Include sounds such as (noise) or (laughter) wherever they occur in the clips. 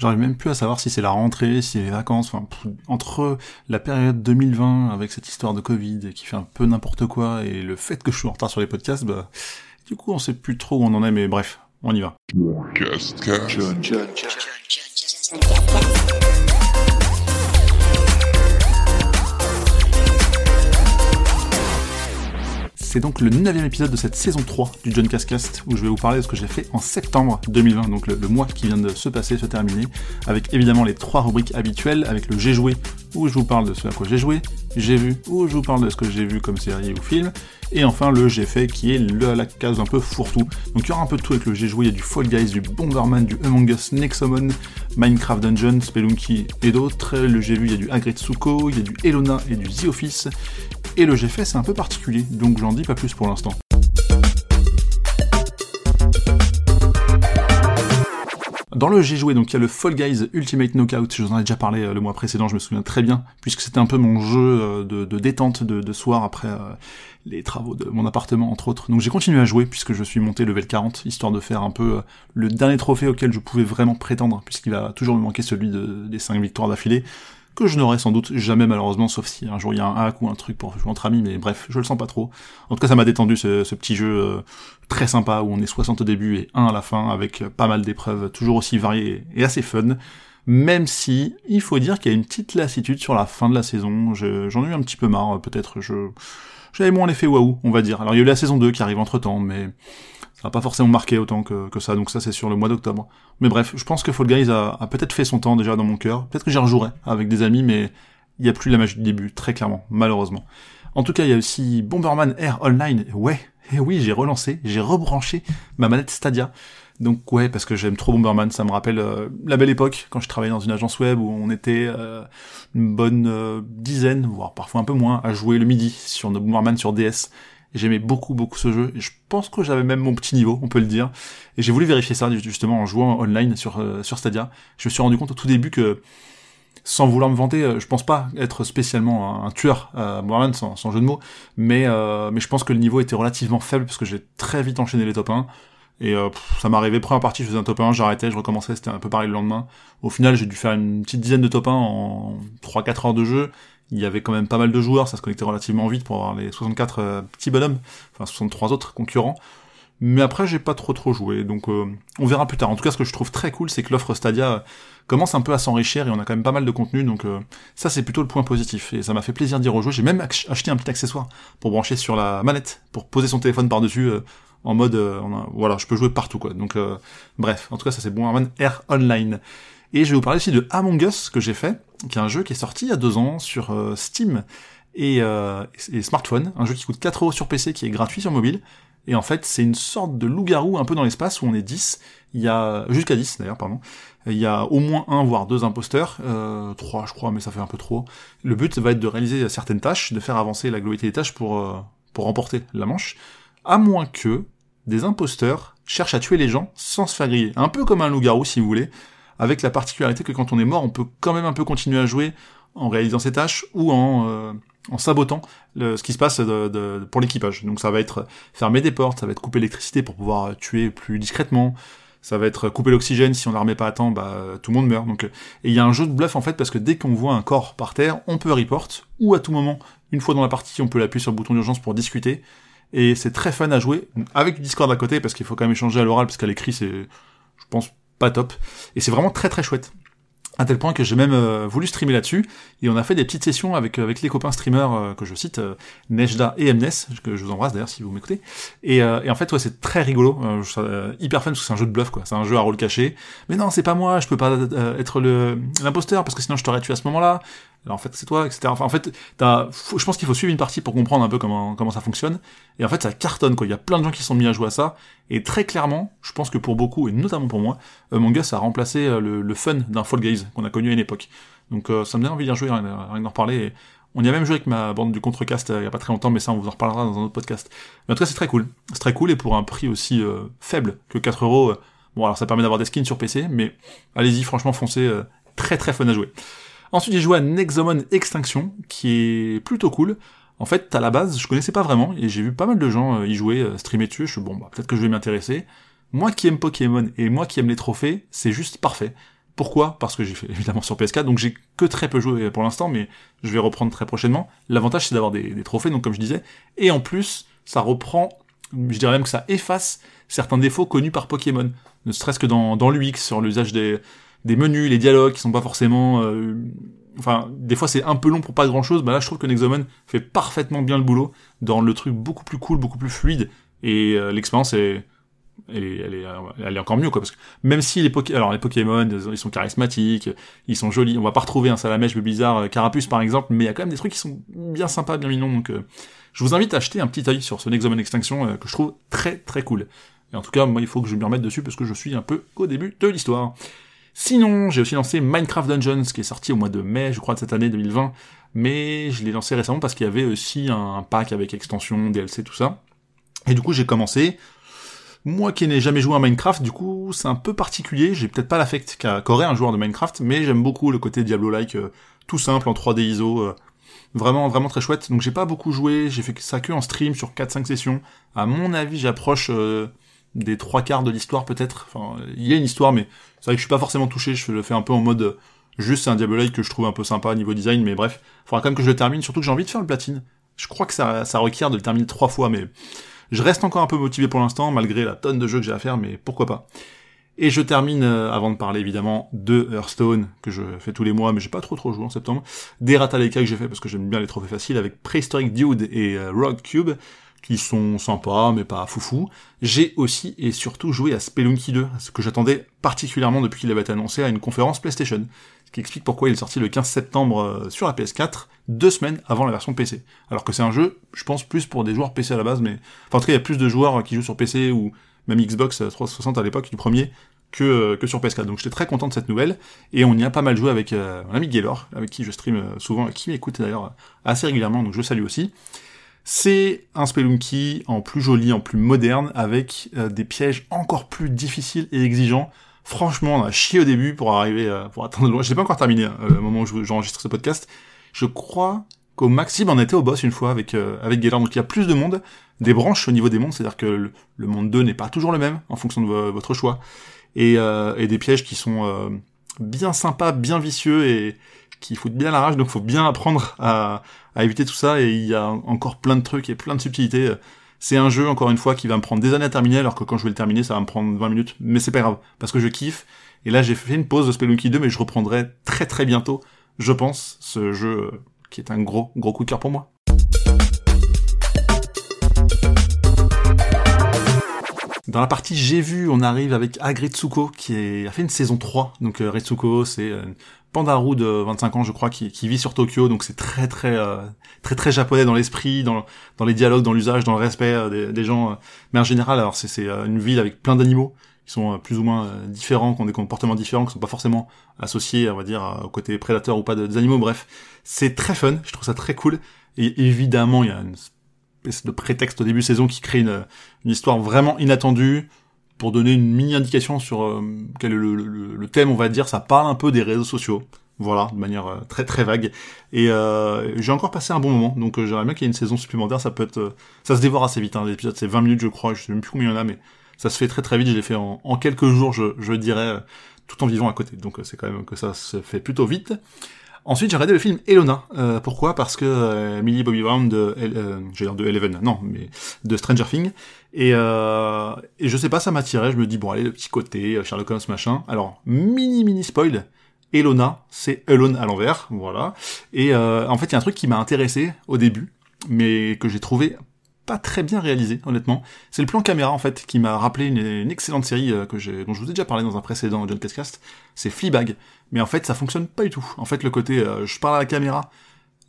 J'arrive même plus à savoir si c'est la rentrée, si c'est les vacances, enfin, entre la période 2020 avec cette histoire de Covid qui fait un peu n'importe quoi et le fait que je suis en retard sur les podcasts, bah, du coup, on sait plus trop où on en est, mais bref, on y va. C'est donc le neuvième épisode de cette saison 3 du John Cascast où je vais vous parler de ce que j'ai fait en septembre 2020, donc le, mois qui vient de se passer, se terminer, avec évidemment les trois rubriques habituelles, avec le j'ai joué où je vous parle de ce à quoi j'ai joué, j'ai vu où je vous parle de ce que j'ai vu comme série ou film, et enfin le j'ai fait qui est le, la case un peu fourre-tout. Donc il y aura un peu de tout avec le j'ai joué, il y a du Fall Guys, du Bomberman, du Among Us, Nexomon, Minecraft Dungeon, Spelunky et d'autres. Le j'ai vu, il y a du Agretsuko, il y a du Elona et du The Office. Et le j'ai fait, c'est un peu particulier, donc j'en dis pas plus pour l'instant. Dans le j'ai joué, donc il y a le Fall Guys Ultimate Knockout, je vous en ai déjà parlé euh, le mois précédent, je me souviens très bien, puisque c'était un peu mon jeu euh, de, détente de, soir après euh, les travaux de mon appartement, entre autres. Donc j'ai continué à jouer, puisque je suis monté level 40, histoire de faire un peu le dernier trophée auquel je pouvais vraiment prétendre, puisqu'il va toujours me manquer celui des 5 victoires d'affilée que je n'aurai sans doute jamais malheureusement, sauf si un jour il y a un hack ou un truc pour jouer entre amis, mais bref, je le sens pas trop. En tout cas, ça m'a détendu ce, petit jeu euh, très sympa où on est 60 au début et 1 à la fin, avec pas mal d'épreuves toujours aussi variées et assez fun. Même si, il faut dire qu'il y a une petite lassitude sur la fin de la saison, j'en ai eu un petit peu marre, peut-être je... J'avais moins l'effet waouh, on va dire. Alors il y a eu la saison 2 qui arrive entre temps, mais ça n'a pas forcément marqué autant que, ça, donc ça c'est sur le mois d'octobre. Mais bref, je pense que Fall Guys a, a peut-être fait son temps déjà dans mon cœur. Peut-être que j'y rejouerai avec des amis, mais il n'y a plus la magie du début, très clairement, malheureusement. En tout cas, il y a aussi Bomberman Air Online. Ouais, et eh oui, j'ai relancé, j'ai rebranché ma manette Stadia. Donc ouais, parce que j'aime trop Bomberman, ça me rappelle euh, la belle époque, quand je travaillais dans une agence web où on était euh, une bonne euh, dizaine, voire parfois un peu moins, à jouer le midi sur nos Bomberman sur DS. J'aimais beaucoup beaucoup ce jeu je pense que j'avais même mon petit niveau, on peut le dire. Et j'ai voulu vérifier ça justement en jouant online sur euh, sur Stadia. Je me suis rendu compte au tout début que sans vouloir me vanter, euh, je pense pas être spécialement un, tueur moi sans, jeu de mots, mais euh, mais je pense que le niveau était relativement faible parce que j'ai très vite enchaîné les top 1 et ça m'arrivait première partie, je faisais un top 1, j'arrêtais, je recommençais, c'était un peu pareil le lendemain. Au final, j'ai dû faire une petite dizaine de top 1 en 3-4 heures de jeu, il y avait quand même pas mal de joueurs, ça se connectait relativement vite pour avoir les 64 euh, petits bonhommes, enfin 63 autres concurrents. Mais après, j'ai pas trop trop joué, donc euh, on verra plus tard. En tout cas, ce que je trouve très cool, c'est que l'offre Stadia euh, commence un peu à s'enrichir et on a quand même pas mal de contenu, donc ça c'est plutôt le point positif. Et ça m'a fait plaisir d'y rejouer. J'ai même acheté un petit accessoire pour brancher sur la manette, pour poser son téléphone par-dessus, en mode, voilà, je peux jouer partout quoi. Donc bref, en tout cas ça c'est bon, Air Online. Et je vais vous parler aussi de Among Us que j'ai fait, qui est un jeu qui est sorti il y a deux ans sur euh, Steam et, euh, et, smartphone, un jeu qui coûte 4 euros sur PC, qui est gratuit sur mobile. Et en fait, c'est une sorte de loup-garou un peu dans l'espace où on est 10. Il y a jusqu'à 10 d'ailleurs, pardon. Il y a au moins un voire deux imposteurs, euh, trois je crois, mais ça fait un peu trop. Le but va être de réaliser certaines tâches, de faire avancer la globalité des tâches pour euh, pour remporter la manche, à moins que des imposteurs cherchent à tuer les gens sans se faire griller. Un peu comme un loup-garou si vous voulez, avec la particularité que quand on est mort, on peut quand même un peu continuer à jouer en réalisant ses tâches ou en, euh, en sabotant le, ce qui se passe de, pour l'équipage. Donc ça va être fermer des portes, ça va être couper l'électricité pour pouvoir tuer plus discrètement, ça va être couper l'oxygène, si on la remet pas à temps, bah tout le monde meurt. Donc et il y a un jeu de bluff en fait parce que dès qu'on voit un corps par terre, on peut report ou à tout moment, une fois dans la partie, on peut appuyer sur le bouton d'urgence pour discuter. Et c'est très fun à jouer avec du Discord à côté parce qu'il faut quand même échanger à l'oral parce qu'à l'écrit c'est je pense pas top. Et c'est vraiment très très chouette. À tel point que j'ai même euh, voulu streamer là-dessus, et on a fait des petites sessions avec, euh, les copains streamers euh, que je cite, Nejda et Mnes, que je vous embrasse d'ailleurs si vous m'écoutez. Et, et, en fait, c'est très rigolo, hyper fun parce que c'est un jeu de bluff, quoi. C'est un jeu à rôle caché. Mais non, c'est pas moi, je peux pas être l'imposteur parce que sinon je t'aurais tué à ce moment-là en fait c'est toi, etc. Enfin en fait, je pense qu'il faut suivre une partie pour comprendre un peu comment comment ça fonctionne. Et en fait ça cartonne quoi. Il y a plein de gens qui sont mis à jouer à ça. Et très clairement, je pense que pour beaucoup et notamment pour moi, euh, mon gars ça a remplacé euh, le, fun d'un Fall Guys qu'on a connu à une époque. Donc euh, ça me donne envie d'y rejouer, rien d'en reparler. On y a même joué avec ma bande du contrecast il y a pas très longtemps, mais ça on vous en reparlera dans un autre podcast. Mais en tout cas c'est très cool, c'est très cool et pour un prix aussi faible que 4 euros. Bon alors ça permet d'avoir des skins sur PC, mais allez-y franchement foncez, très très fun à jouer. Ensuite, j'ai joué à Nexomon Extinction, qui est plutôt cool. En fait, à la base, je connaissais pas vraiment, et j'ai vu pas mal de gens euh, y jouer, euh, streamer dessus, je suis bon, bah, peut-être que je vais m'intéresser. Moi qui aime Pokémon, et moi qui aime les trophées, c'est juste parfait. Pourquoi? Parce que j'ai fait (laughs) évidemment sur PS4, donc j'ai que très peu joué pour l'instant, mais je vais reprendre très prochainement. L'avantage c'est d'avoir des, trophées, donc comme je disais, et en plus ça reprend, je dirais même que ça efface certains défauts connus par Pokémon, ne serait-ce que dans, dans l'UX, sur l'usage des, des menus, les dialogues qui sont pas forcément... Euh, enfin, des fois c'est un peu long pour pas grand-chose, bah là je trouve que Nexomon fait parfaitement bien le boulot, dans le truc beaucoup plus cool, beaucoup plus fluide, et euh, l'expérience est elle est, elle est, elle est encore mieux quoi parce que même si les Pokémon, alors les Pokémon ils sont charismatiques, ils sont jolis, on va pas retrouver un salamèche bizarre euh, carapuce par exemple, mais il y a quand même des trucs qui sont bien sympas, bien mignons donc euh, je vous invite à acheter un petit œil sur ce Nexomon Extinction euh, que je trouve très très cool. Et en tout cas, moi il faut que je me remette dessus parce que je suis un peu au début de l'histoire. Sinon, j'ai aussi lancé Minecraft Dungeons qui est sorti au mois de mai, je crois de cette année 2020, mais je l'ai lancé récemment parce qu'il y avait aussi un pack avec extension, DLC, tout ça. Et du coup, j'ai commencé, moi qui n'ai jamais joué à Minecraft, du coup, c'est un peu particulier. J'ai peut-être pas l'affect qu'aurait un joueur de Minecraft, mais j'aime beaucoup le côté Diablo-like, euh, tout simple, en 3D ISO. Euh, vraiment, vraiment très chouette. Donc j'ai pas beaucoup joué, j'ai fait ça que en stream sur 4-5 sessions. À mon avis, j'approche euh, des trois quarts de l'histoire peut-être. Enfin, il y a une histoire, mais c'est vrai que je suis pas forcément touché. Je le fais un peu en mode juste c'est un Diablo-like que je trouve un peu sympa niveau design, mais bref, faudra quand même que je le termine. Surtout que j'ai envie de faire le platine. Je crois que ça, ça requiert de le terminer trois fois, mais je reste encore un peu motivé pour l'instant, malgré la tonne de jeux que j'ai à faire, mais pourquoi pas. Et je termine, euh, avant de parler évidemment de Hearthstone, que je fais tous les mois, mais j'ai pas trop trop joué en septembre, des Rataleka que j'ai fait parce que j'aime bien les trophées faciles, avec Prehistoric Dude et euh, Rock Cube, qui sont sympas, mais pas foufou. J'ai aussi et surtout joué à Spelunky 2, ce que j'attendais particulièrement depuis qu'il avait été annoncé à une conférence PlayStation ce qui explique pourquoi il est sorti le 15 septembre euh, sur la PS4, deux semaines avant la version PC. Alors que c'est un jeu, je pense, plus pour des joueurs PC à la base, mais... Enfin, en tout cas, il y a plus de joueurs qui jouent sur PC ou même Xbox 360 à l'époque du premier que, euh, que sur PS4. Donc j'étais très content de cette nouvelle, et on y a pas mal joué avec euh, mon ami Gaylor, avec qui je stream souvent, et qui m'écoute d'ailleurs assez régulièrement, donc je salue aussi. C'est un Spelunky en plus joli, en plus moderne, avec des pièges encore plus difficiles et exigeants, Franchement, on a chié au début pour arriver, euh, pour atteindre loin. Je pas encore terminé, hein, au moment où j'enregistre ce podcast. Je crois qu'au maximum, on était au boss une fois avec, euh, avec. Donc il y a plus de monde, des branches au niveau des mondes, c'est-à-dire que le, monde 2 n'est pas toujours le même, en fonction de votre choix. Et, euh, des pièges qui sont euh, bien sympas, bien vicieux et qui foutent bien la rage, donc faut bien apprendre à, à éviter tout ça, et il y a encore plein de trucs et plein de subtilités. C'est un jeu, encore une fois, qui va me prendre des années à terminer, alors que quand je vais le terminer, ça va me prendre 20 minutes. Mais c'est pas grave, parce que je kiffe. Et là, j'ai fait une pause de Spelunky 2, mais je reprendrai très très bientôt, je pense, ce jeu euh, qui est un gros, gros coup de cœur pour moi. Dans la partie j'ai vu, on arrive avec Agretsuko qui a fait une saison 3. Donc euh, c'est euh, Pandaru de 25 ans, je crois, qui, vit sur Tokyo, donc c'est très très euh, très très japonais dans l'esprit, dans, les dialogues, dans l'usage, dans le respect euh, des, gens. Euh. mais en général, alors c'est c'est une ville avec plein d'animaux qui sont plus ou moins différents, qui ont des comportements différents, qui sont pas forcément associés, on va dire, au côté prédateur ou pas des animaux. Bref, c'est très fun. Je trouve ça très cool. Et évidemment, il y a une espèce de prétexte au début de saison qui crée une, histoire vraiment inattendue pour donner une mini indication sur euh, quel est le, thème, on va dire, ça parle un peu des réseaux sociaux. Voilà, de manière euh, très très vague. Et euh, j'ai encore passé un bon moment, donc j'aimerais bien qu'il y ait une saison supplémentaire. Ça peut être, ça se dévore assez vite. Hein, L'épisode c'est 20 minutes, je crois. Je sais même plus combien il y en a, mais ça se fait très très vite. Je l'ai fait en, quelques jours, je dirais, tout en vivant à côté. Donc c'est quand même que ça se fait plutôt vite. Ensuite, j'ai regardé le film Elona. Euh, pourquoi? Parce que euh, Millie Bobby Brown de, euh, j'ai de Eleven, non, mais de Stranger Things. Et, euh, et je sais pas, ça m'attirait. Je me dis bon, allez, le petit côté euh, Sherlock Holmes machin. Alors mini mini spoil. Elona, c'est Alone à l'envers, voilà. Et en fait, il y a un truc qui m'a intéressé au début, mais que j'ai trouvé pas très bien réalisé, honnêtement. C'est le plan caméra, en fait, qui m'a rappelé une, excellente série euh, que j'ai, dont je vous ai déjà parlé dans un précédent John Cascast. C'est Fleabag. Mais en fait, ça fonctionne pas du tout. En fait, le côté, euh, je parle à la caméra,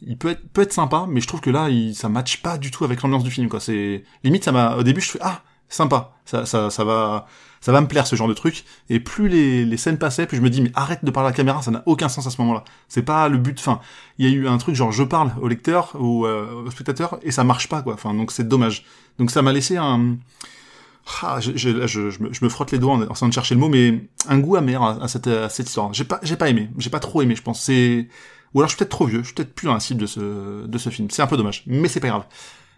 il peut être, peut être sympa, mais je trouve que là, ça match pas du tout avec l'ambiance du film, quoi. C'est, limite, ça m'a, au début, je fais, ah, sympa. Ça, ça, ça va, ça va me plaire ce genre de truc. Et plus les, les scènes passaient, plus je me dis mais arrête de parler à la caméra, ça n'a aucun sens à ce moment-là. C'est pas le but. Enfin, il y a eu un truc genre je parle au lecteur ou euh, au spectateur et ça marche pas quoi. Enfin donc c'est dommage. Donc ça m'a laissé un ah, je, je, je, me, frotte les doigts en, train de chercher le mot, mais un goût amer à, cette, à cette histoire. J'ai pas, j'ai pas aimé, j'ai pas trop aimé, je pense. C'est ou alors je suis peut-être trop vieux, je suis peut-être plus dans la cible de ce, de ce film. C'est un peu dommage, mais c'est pas grave.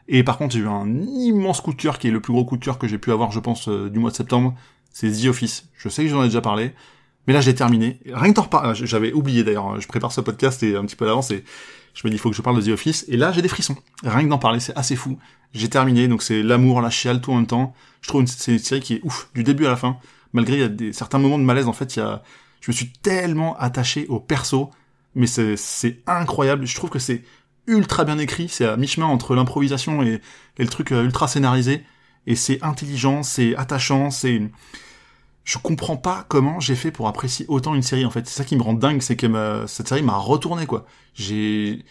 Et par contre, j'ai eu un immense coup de cœur qui est le plus gros coup de cœur que j'ai pu avoir, je pense, euh, du mois de septembre. C'est The Office. Je sais que j'en ai déjà parlé. Mais là, j'ai terminé. Rien que t'en reparler, j'avais oublié d'ailleurs, je prépare ce podcast et un petit peu à l'avance et je me dis, il faut que je parle de The Office. Et là, j'ai des frissons. Rien que d'en parler, c'est assez fou. J'ai terminé, donc c'est l'amour, la chiale, tout en même temps. Je trouve c'est une série qui est ouf, du début à la fin. Malgré il y a des, certains moments de malaise, en fait, il y a, je me suis tellement attaché au perso, mais c'est incroyable. Je trouve que c'est ultra bien écrit. C'est à mi-chemin entre l'improvisation et, le truc euh, ultra scénarisé. Et c'est intelligent, c'est attachant, c'est je comprends pas comment j'ai fait pour apprécier autant une série en fait. C'est ça qui me rend dingue, c'est que cette série m'a retourné quoi. J'ai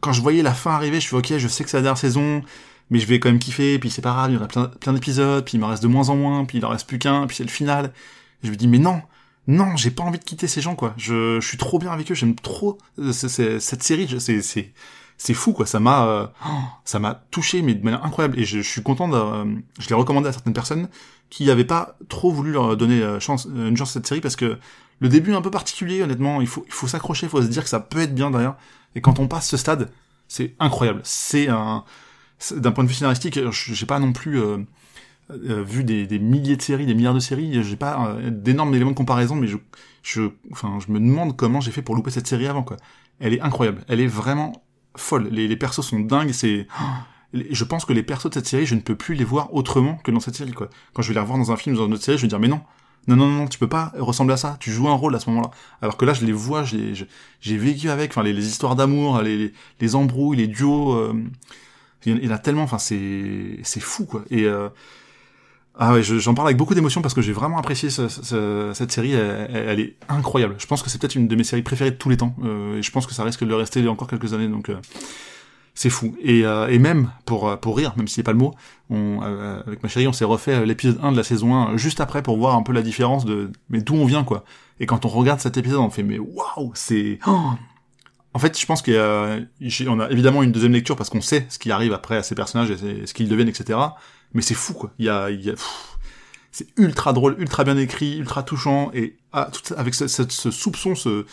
quand je voyais la fin arriver, je suis ok, je sais que c'est la dernière saison, mais je vais quand même kiffer. Puis c'est pas grave, il y aura plein, plein d'épisodes, puis il m'en reste de moins en moins, puis il en reste plus qu'un, puis c'est le final. je me dis mais non, non, j'ai pas envie de quitter ces gens quoi. Je, suis trop bien avec eux, j'aime trop euh, cette série. C'est c'est c'est fou quoi. Ça m'a euh, ça m'a touché mais de manière incroyable et je, suis content de, euh, je l'ai recommandé à certaines personnes qui n'avaient pas trop voulu leur donner euh, une chance à cette série parce que le début est un peu particulier, honnêtement. Il faut, il faut s'accrocher, il faut se dire que ça peut être bien derrière. Et quand on passe ce stade, c'est incroyable. C'est un, d'un point de vue scénaristique, j'ai pas non plus euh, vu des, des, milliers de séries, des milliards de séries. J'ai pas d'énormes éléments de comparaison, mais je, je, enfin, je me demande comment j'ai fait pour louper cette série avant, quoi. Elle est incroyable. Elle est vraiment folle. Les, les persos sont dingues. C'est (gasps) je pense que les persos de cette série, je ne peux plus les voir autrement que dans cette série, quoi. Quand je vais les revoir dans un film, dans une autre série, je vais dire, mais non. Non, non, non, tu peux pas ressembler à ça. Tu joues un rôle à ce moment-là. Alors que là, je les vois, j'ai vécu avec, enfin, les, histoires d'amour, les, les, embrouilles, les duos, euh, il y en a tellement, enfin, c'est, c'est fou, quoi. Et, euh, ah ouais, j'en parle avec beaucoup d'émotion parce que j'ai vraiment apprécié cette série. Elle, est incroyable. Je pense que c'est peut-être une de mes séries préférées de tous les temps. Euh, et je pense que ça risque de le rester encore quelques années. Donc, c'est fou. Et, euh, et même pour euh, pour rire, même si c'est pas le mot, on, euh, avec ma chérie, on s'est refait l'épisode 1 de la saison 1 juste après pour voir un peu la différence de mais d'où on vient quoi. Et quand on regarde cet épisode, on fait mais waouh, c'est oh en fait, je pense qu'on a, a évidemment une deuxième lecture parce qu'on sait ce qui arrive après à ces personnages et ce qu'ils deviennent, etc. Mais c'est fou, quoi. Il y a, il y a c'est ultra drôle, ultra bien écrit, ultra touchant et ah, avec ce, ce, soupçon, ce,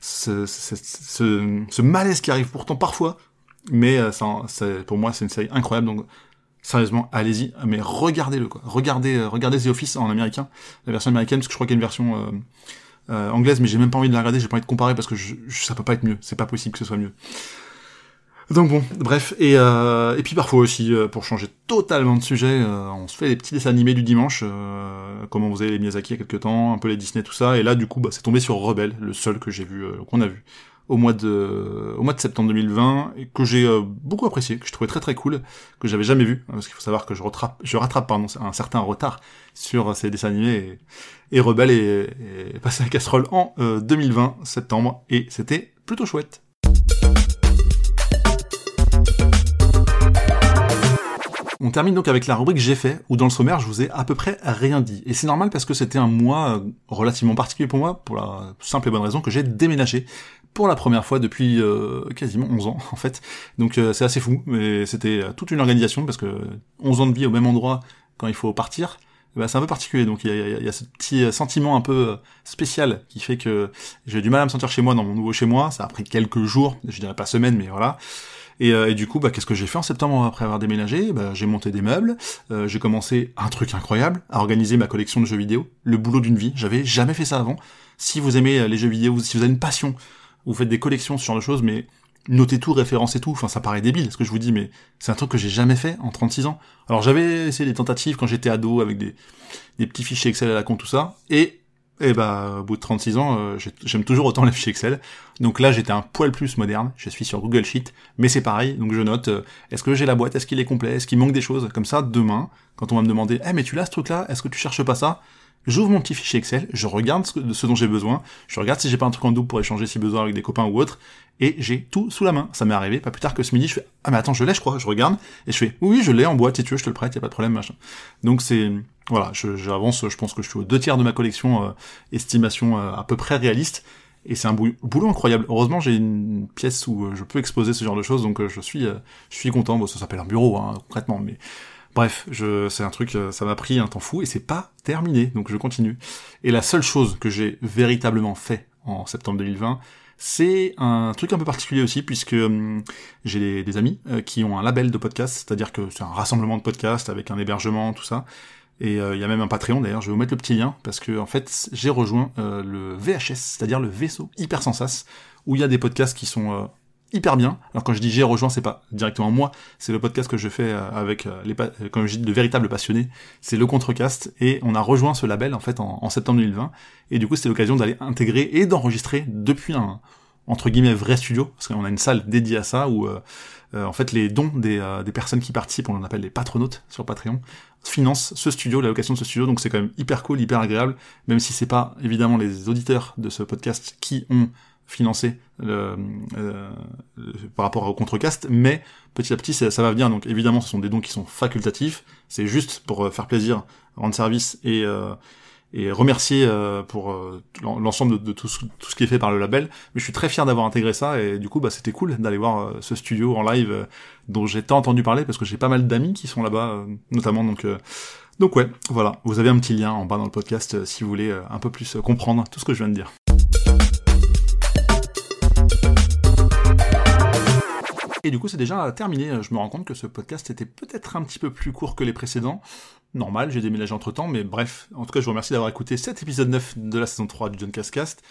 ce, ce, ce, malaise qui arrive pourtant parfois mais euh, ça, pour moi, c'est une série incroyable. Donc, sérieusement, allez-y. Mais regardez-le, quoi. Regardez, euh, regardez The Office en américain, la version américaine, parce que je crois qu'il y a une version euh, euh, anglaise, mais j'ai même pas envie de la regarder. J'ai pas envie de comparer parce que ça peut pas être mieux. C'est pas possible que ce soit mieux. Donc bon, bref, et, euh, et puis parfois aussi, pour changer totalement de sujet, on se fait des petits dessins animés du dimanche, comme on faisait les Miyazaki il y a quelques temps, un peu les Disney, tout ça, et là du coup, bah, c'est tombé sur Rebelle, le seul que j'ai vu, qu'on a vu au mois de au mois de septembre 2020 et que j'ai euh, beaucoup apprécié, que je trouvais très très cool, que j'avais jamais vu parce qu'il faut savoir que je rattrape je rattrape pardon un certain retard sur ces dessins animés et, et Rebelle est, passé à la casserole en 2020 euh, septembre et c'était plutôt chouette. On termine donc avec la rubrique j'ai fait, où dans le sommaire je vous ai à peu près rien dit. Et c'est normal parce que c'était un mois euh, relativement particulier pour moi, pour la simple et bonne raison que j'ai déménagé pour la première fois depuis euh, quasiment 11 ans en fait. Donc euh, c'est assez fou, mais c'était toute une organisation parce que 11 ans de vie au même endroit quand il faut partir, bah, c'est un peu particulier. Donc il y a, y a, ce petit sentiment un peu spécial qui fait que j'ai du mal à me sentir chez moi dans mon nouveau chez moi. Ça a pris quelques jours, je dirais pas semaines, mais voilà. Et, euh, et, du coup, bah, qu'est-ce que j'ai fait en septembre après avoir déménagé? Bah, J'ai monté des meubles, euh, j'ai commencé un truc incroyable, à organiser ma collection de jeux vidéo, le boulot d'une vie. J'avais jamais fait ça avant. Si vous aimez euh, les jeux vidéo, si vous avez une passion, vous faites des collections sur de choses, mais notez tout, référencez tout. Enfin, ça paraît débile, ce que je vous dis, mais c'est un truc que j'ai jamais fait en 36 ans. Alors, j'avais essayé des tentatives quand j'étais ado avec des, petits fichiers Excel à la con, tout ça, et et bah, au bout de 36 ans, euh, j'aime toujours autant les fichiers Excel. Donc là, j'étais un poil plus moderne. Je suis sur Google Sheet, mais c'est pareil. Donc je note, euh, est-ce que j'ai la boîte, est-ce qu'il est complet, est-ce qu'il manque des choses? Comme ça, demain, quand on va me demander, eh mais tu l'as ce truc-là, est-ce que tu cherches pas ça? J'ouvre mon petit fichier Excel, je regarde ce, dont j'ai besoin, je regarde si j'ai pas un truc en double pour échanger si besoin avec des copains ou autres, et j'ai tout sous la main. Ça m'est arrivé, pas plus tard que ce midi, je fais, ah mais attends, je l'ai, je crois, je regarde, et je fais, oui, je l'ai en boîte, si tu veux, je te le prête, y a pas de problème, machin. Donc c'est, voilà, j'avance, je, pense que je suis aux deux tiers de ma collection, euh, estimation euh, à peu près réaliste, et c'est un boulot incroyable. Heureusement, j'ai une pièce où euh, je peux exposer ce genre de choses, donc je suis, je suis content. Bon, ça s'appelle un bureau, hein, concrètement, mais bref, je, c'est un truc, ça m'a pris un temps fou et c'est pas terminé, donc je continue. Et la seule chose que j'ai véritablement fait en septembre 2020, c'est un truc un peu particulier aussi, puisque hum, j'ai des, amis qui ont un label de podcast, c'est-à-dire que c'est un rassemblement de podcasts avec un hébergement, tout ça. Et il y a même un Patreon d'ailleurs, je vais vous mettre le petit lien, parce que en fait j'ai rejoint le VHS, c'est-à-dire le vaisseau hyper sensas, où il y a des podcasts qui sont hyper bien. Alors quand je dis j'ai rejoint, c'est pas directement moi, c'est le podcast que je fais euh, avec euh, les, comme je dis, de véritables passionnés. C'est le Contrecast et on a rejoint ce label en fait en, septembre 2020. Et du coup, c'était l'occasion d'aller intégrer et d'enregistrer depuis un entre guillemets vrai studio, parce qu'on a une salle dédiée à ça où euh, en fait les dons des, des personnes qui participent, on en appelle les patronautes sur Patreon, financent ce studio, la location de ce studio. Donc c'est quand même hyper cool, hyper agréable, même si c'est pas évidemment les auditeurs de ce podcast qui ont financer euh, par rapport au contrecast, mais petit à petit ça, va venir. Donc évidemment, ce sont des dons qui sont facultatifs. C'est juste pour euh, faire plaisir, rendre service et euh, et remercier euh, pour euh, l'ensemble de, tout, ce, tout, ce, qui est fait par le label. Mais je suis très fier d'avoir intégré ça et du coup, bah, c'était cool d'aller voir ce studio en live dont j'ai tant entendu parler parce que j'ai pas mal d'amis qui sont là-bas, notamment. Donc donc ouais, voilà. Vous avez un petit lien en bas dans le podcast si vous voulez un peu plus comprendre tout ce que je viens de dire. Et du coup, c'est déjà terminé. Je me rends compte que ce podcast était peut-être un petit peu plus court que les précédents. Normal, j'ai déménagé entre temps, mais bref. En tout cas, je vous remercie d'avoir écouté cet épisode 9 de la saison 3 du John Cast.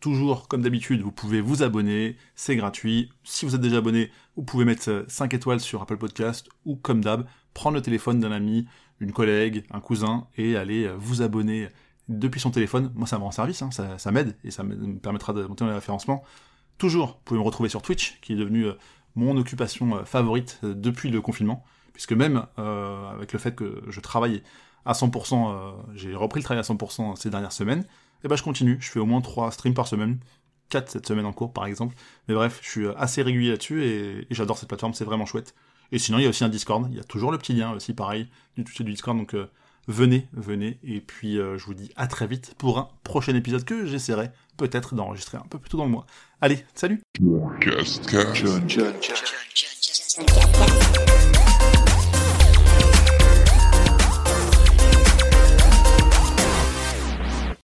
Toujours, comme d'habitude, vous pouvez vous abonner, c'est gratuit. Si vous êtes déjà abonné, vous pouvez mettre 5 étoiles sur Apple Podcast ou, comme d'hab, prendre le téléphone d'un ami, une collègue, un cousin et aller vous abonner depuis son téléphone. Moi, ça me rend service, hein. ça, ça m'aide et ça me permettra de monter dans les référencements. Toujours, vous pouvez me retrouver sur Twitch, qui est devenu euh, mon occupation euh, favorite euh, depuis le confinement, puisque même euh, avec le fait que je travaille à 100%, j'ai repris le travail à 100% ces dernières semaines, et eh ben je continue, je fais au moins 3 streams par semaine, 4 cette semaine en cours par exemple, mais bref, je suis assez régulier là-dessus et, j'adore cette plateforme, c'est vraiment chouette. Et sinon, il y a aussi un Discord, il y a toujours le petit lien aussi, pareil, du du Discord, donc venez, venez, et puis je vous dis à très vite pour un prochain épisode que j'essaierai peut-être d'enregistrer un peu plus tôt dans le mois. Allez, salut